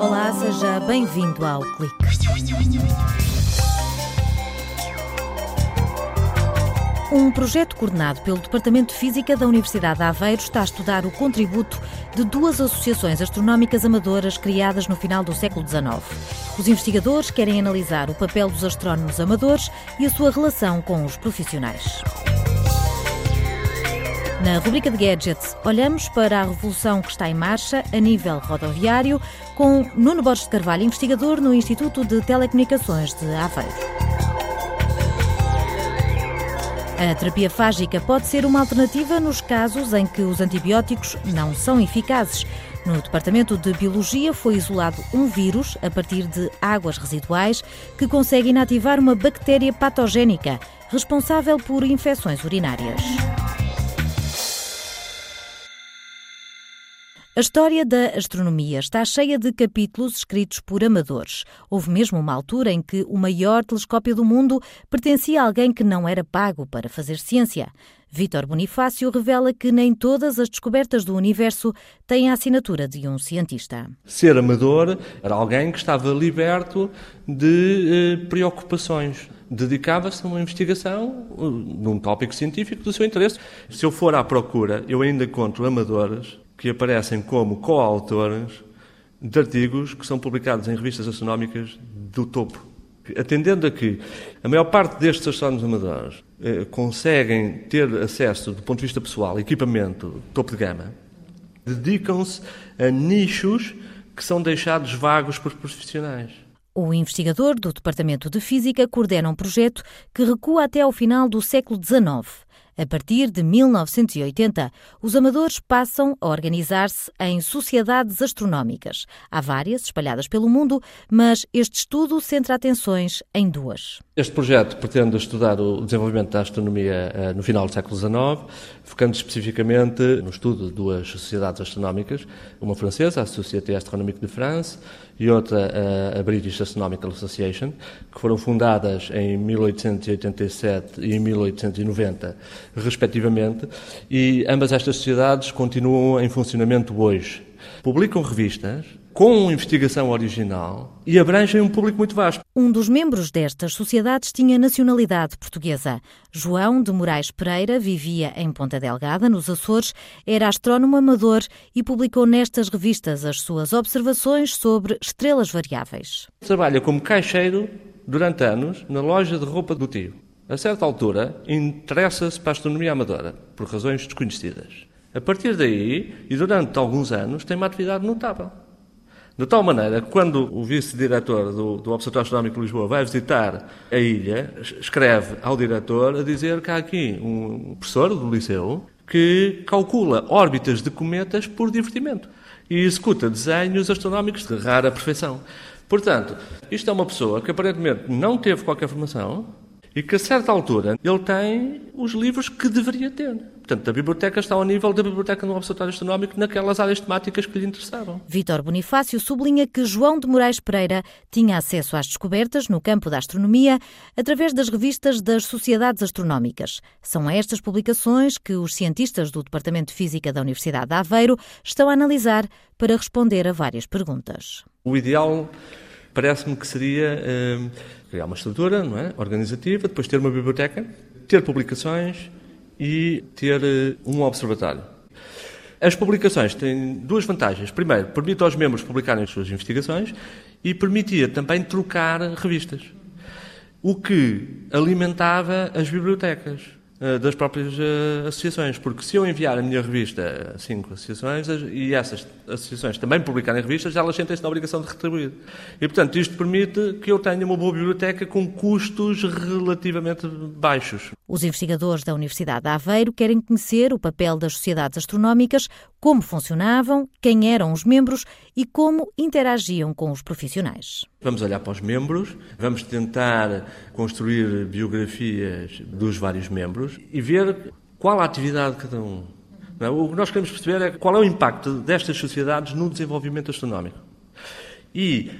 Olá, seja bem-vindo ao Clique. Um projeto coordenado pelo Departamento de Física da Universidade de Aveiro está a estudar o contributo de duas associações astronómicas amadoras criadas no final do século XIX. Os investigadores querem analisar o papel dos astrónomos amadores e a sua relação com os profissionais. Na rubrica de Gadgets, olhamos para a revolução que está em marcha a nível rodoviário com Nuno Borges de Carvalho, investigador no Instituto de Telecomunicações de Aveiro. A terapia fágica pode ser uma alternativa nos casos em que os antibióticos não são eficazes. No Departamento de Biologia foi isolado um vírus a partir de águas residuais que consegue inativar uma bactéria patogénica responsável por infecções urinárias. A história da astronomia está cheia de capítulos escritos por amadores. Houve mesmo uma altura em que o maior telescópio do mundo pertencia a alguém que não era pago para fazer ciência. Vítor Bonifácio revela que nem todas as descobertas do universo têm a assinatura de um cientista. Ser amador era alguém que estava liberto de eh, preocupações. Dedicava-se a uma investigação uh, num tópico científico do seu interesse. Se eu for à procura, eu ainda encontro amadores que aparecem como coautores de artigos que são publicados em revistas astronómicas do topo. Atendendo a que a maior parte destes astrónomos amadores eh, conseguem ter acesso, do ponto de vista pessoal, equipamento topo de gama, dedicam-se a nichos que são deixados vagos por profissionais. O investigador do Departamento de Física coordena um projeto que recua até ao final do século XIX. A partir de 1980, os amadores passam a organizar-se em sociedades astronómicas. Há várias espalhadas pelo mundo, mas este estudo centra atenções em duas. Este projeto pretende estudar o desenvolvimento da astronomia eh, no final do século XIX, focando especificamente no estudo de duas sociedades astronómicas, uma francesa, a Société Astronomique de France, e outra, eh, a British Astronomical Association, que foram fundadas em 1887 e em 1890 respectivamente, e ambas estas sociedades continuam em funcionamento hoje. Publicam revistas com investigação original e abrangem um público muito vasto. Um dos membros destas sociedades tinha nacionalidade portuguesa. João de Moraes Pereira vivia em Ponta Delgada, nos Açores, era astrónomo amador e publicou nestas revistas as suas observações sobre estrelas variáveis. Trabalha como caixeiro durante anos na loja de roupa do tio. A certa altura, interessa-se para a astronomia amadora, por razões desconhecidas. A partir daí, e durante alguns anos, tem uma atividade notável. De tal maneira que, quando o vice-diretor do, do Observatório Astronómico de Lisboa vai visitar a ilha, escreve ao diretor a dizer que há aqui um professor do liceu que calcula órbitas de cometas por divertimento e executa desenhos astronómicos de rara perfeição. Portanto, isto é uma pessoa que aparentemente não teve qualquer formação, e que, a certa altura, ele tem os livros que deveria ter. Portanto, a biblioteca está ao nível da biblioteca no Observatório Astronómico naquelas áreas temáticas que lhe interessavam. Vítor Bonifácio sublinha que João de Moraes Pereira tinha acesso às descobertas no campo da astronomia através das revistas das sociedades astronómicas. São estas publicações que os cientistas do Departamento de Física da Universidade de Aveiro estão a analisar para responder a várias perguntas. O ideal parece-me que seria uh, criar uma estrutura não é? organizativa, depois ter uma biblioteca, ter publicações e ter uh, um observatório. As publicações têm duas vantagens. Primeiro, permite aos membros publicarem as suas investigações e permitia também trocar revistas, o que alimentava as bibliotecas. Eh, das próprias uh, associações, porque se eu enviar a minha revista a cinco associações e essas associações também publicarem revistas, elas sentem-se na obrigação de retribuir. E, portanto, isto permite que eu tenha uma boa biblioteca com custos relativamente baixos. Os investigadores da Universidade de Aveiro querem conhecer o papel das sociedades astronómicas, como funcionavam, quem eram os membros e como interagiam com os profissionais. Vamos olhar para os membros, vamos tentar construir biografias dos vários membros e ver qual a atividade de cada um. É? O que nós queremos perceber é qual é o impacto destas sociedades no desenvolvimento astronómico. E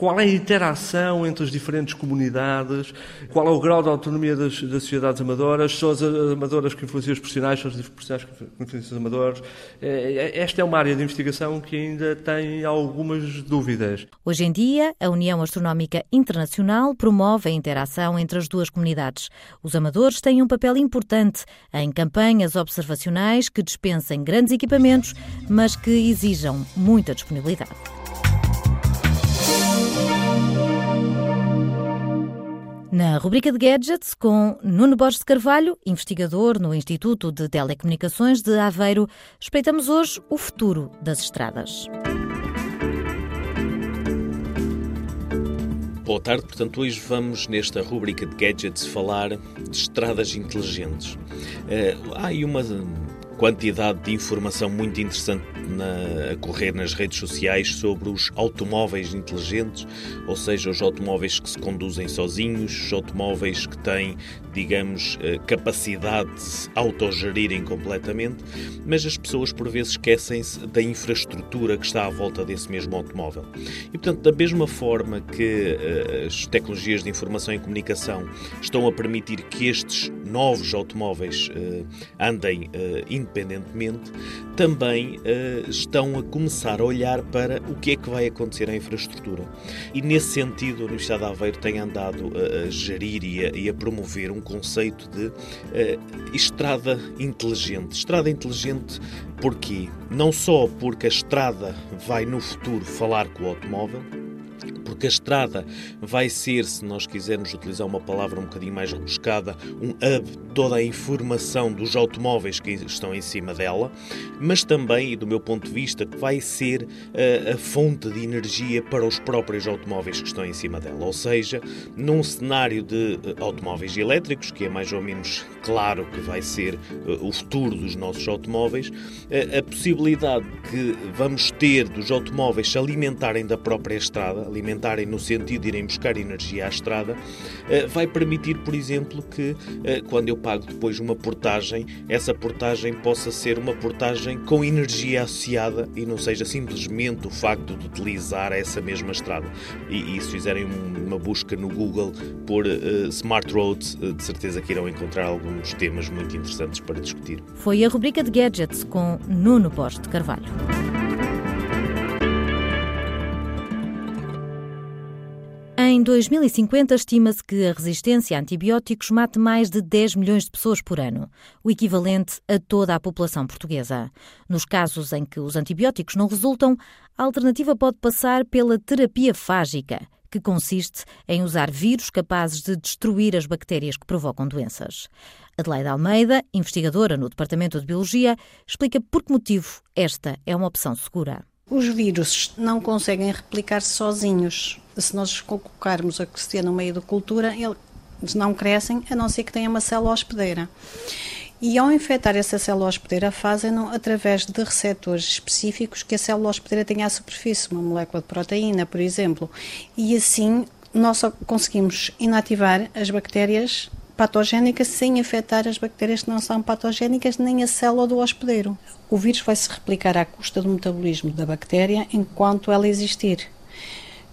qual é a interação entre as diferentes comunidades, qual é o grau de autonomia das, das sociedades amadoras, são as amadoras que influenciam os profissionais, são os profissionais que influenciam os amadores. É, é, esta é uma área de investigação que ainda tem algumas dúvidas. Hoje em dia, a União Astronómica Internacional promove a interação entre as duas comunidades. Os amadores têm um papel importante em campanhas observacionais que dispensem grandes equipamentos, mas que exijam muita disponibilidade. Na rubrica de Gadgets, com Nuno Borges Carvalho, investigador no Instituto de Telecomunicações de Aveiro, espreitamos hoje o futuro das estradas. Boa tarde, portanto, hoje vamos nesta rubrica de Gadgets falar de estradas inteligentes. Uh, há aí uma quantidade de informação muito interessante na, a correr nas redes sociais sobre os automóveis inteligentes, ou seja, os automóveis que se conduzem sozinhos, os automóveis que têm, digamos, eh, capacidade de se autogerirem completamente, mas as pessoas por vezes esquecem-se da infraestrutura que está à volta desse mesmo automóvel. E portanto, da mesma forma que uh, as tecnologias de informação e comunicação estão a permitir que estes novos automóveis uh, andem uh, independentemente, também uh, estão a começar a olhar para o que é que vai acontecer à infraestrutura. E nesse sentido, a Universidade de Aveiro tem andado a, gerir e a, e a, promover um conceito de estrada inteligente. Estrada inteligente porquê? Não só porque a estrada vai no futuro falar com o automóvel, porque a estrada vai ser, se nós quisermos utilizar uma palavra um bocadinho mais rebuscada, um hub, toda a informação dos automóveis que estão em cima dela, mas também, e do meu ponto de vista, que vai ser a, eh, a fonte de energia para os próprios automóveis que estão em cima dela. Ou seja, num cenário de eh, automóveis elétricos, que é mais ou menos claro que vai ser uh, o futuro dos nossos automóveis, a possibilidade que vamos ter dos automóveis se alimentarem da própria estrada, alimentarem no sentido de irem buscar energia à estrada, uh, vai permitir, por exemplo, que quando eu pago depois uma portagem, essa portagem possa ser uma portagem com energia associada e não seja simplesmente o facto de utilizar essa mesma estrada. E, e se fizerem uma busca no Google por Smart Roads, de certeza que irão encontrar alguns temas muito interessantes para discutir. Foi a rubrica de Gadgets com Nuno Borges de Carvalho. Em 2050, estima-se que a resistência a antibióticos mate mais de 10 milhões de pessoas por ano, o equivalente a toda a população portuguesa. Nos casos em que os antibióticos não resultam, a alternativa pode passar pela terapia fágica, que consiste em usar vírus capazes de destruir as bactérias que provocam doenças. Adelaide Almeida, investigadora no Departamento de Biologia, explica por que motivo esta é uma opção segura. Os vírus não conseguem replicar-se sozinhos. Se nós colocarmos a crescer no meio da cultura, eles não crescem, a não ser que tenha uma célula hospedeira. E ao infectar essa célula hospedeira, fazem-no através de receptores específicos que a célula hospedeira tem à superfície, uma molécula de proteína, por exemplo. E assim nós conseguimos inativar as bactérias patogénicas sem afetar as bactérias que não são patogénicas nem a célula do hospedeiro. O vírus vai se replicar à custa do metabolismo da bactéria enquanto ela existir.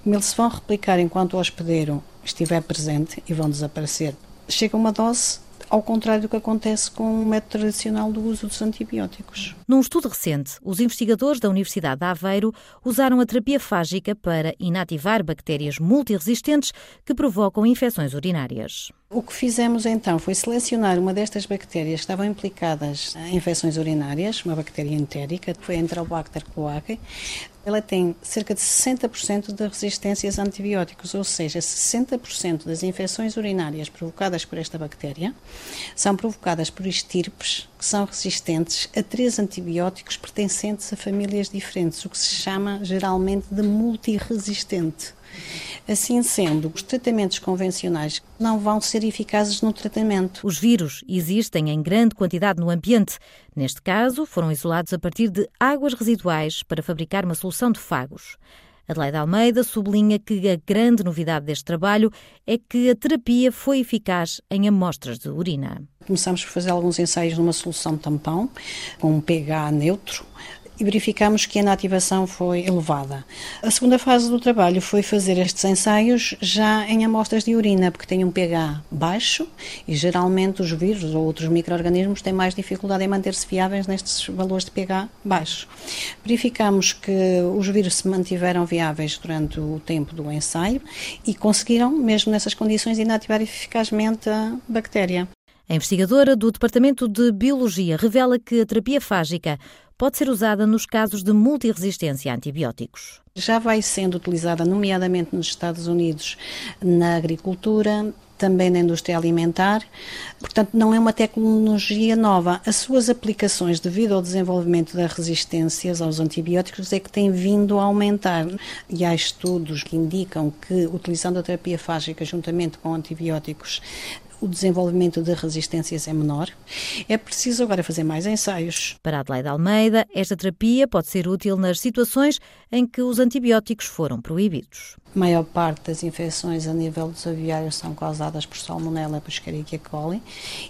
Eles se vão replicar enquanto o hospedeiro estiver presente e vão desaparecer. Chega uma dose ao contrário do que acontece com o método tradicional do uso dos antibióticos. Num estudo recente, os investigadores da Universidade de Aveiro usaram a terapia fágica para inativar bactérias multiresistentes que provocam infecções urinárias. O que fizemos então foi selecionar uma destas bactérias que estavam implicadas em infecções urinárias, uma bactéria entérica, que foi a Enterobacter cloacae. Ela tem cerca de 60% de resistências a antibióticos, ou seja, 60% das infecções urinárias provocadas por esta bactéria são provocadas por estirpes que são resistentes a três antibióticos pertencentes a famílias diferentes, o que se chama geralmente de multiresistente. Assim sendo, os tratamentos convencionais não vão ser eficazes no tratamento. Os vírus existem em grande quantidade no ambiente. Neste caso, foram isolados a partir de águas residuais para fabricar uma solução de fagos. Adelaide Almeida sublinha que a grande novidade deste trabalho é que a terapia foi eficaz em amostras de urina. Começamos por fazer alguns ensaios numa solução tampão, com um pH neutro, e verificamos que a inativação foi elevada. A segunda fase do trabalho foi fazer estes ensaios já em amostras de urina, porque tem um pH baixo e geralmente os vírus ou outros micro-organismos têm mais dificuldade em manter-se viáveis nestes valores de pH baixos. Verificamos que os vírus se mantiveram viáveis durante o tempo do ensaio e conseguiram, mesmo nessas condições, inativar eficazmente a bactéria. A investigadora do Departamento de Biologia revela que a terapia fágica pode ser usada nos casos de multiresistência a antibióticos. Já vai sendo utilizada, nomeadamente nos Estados Unidos, na agricultura, também na indústria alimentar. Portanto, não é uma tecnologia nova. As suas aplicações, devido ao desenvolvimento das resistências aos antibióticos, é que têm vindo a aumentar. E há estudos que indicam que, utilizando a terapia fágica juntamente com antibióticos, o desenvolvimento de resistências é menor. É preciso agora fazer mais ensaios. Para Adelaide Almeida, esta terapia pode ser útil nas situações em que os antibióticos foram proibidos. A maior parte das infecções a nível dos aviários são causadas por Salmonella e Escherichia coli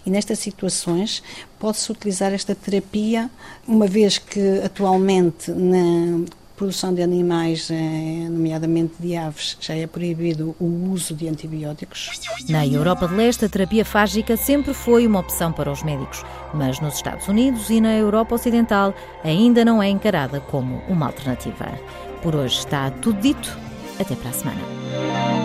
e nestas situações pode-se utilizar esta terapia, uma vez que atualmente na produção de animais, eh, nomeadamente de aves, já é proibido o uso de antibióticos. Na Europa de Leste, a terapia fágica sempre foi uma opção para os médicos, mas nos Estados Unidos e na Europa Ocidental ainda não é encarada como uma alternativa. Por hoje está tudo dito. Até para a semana.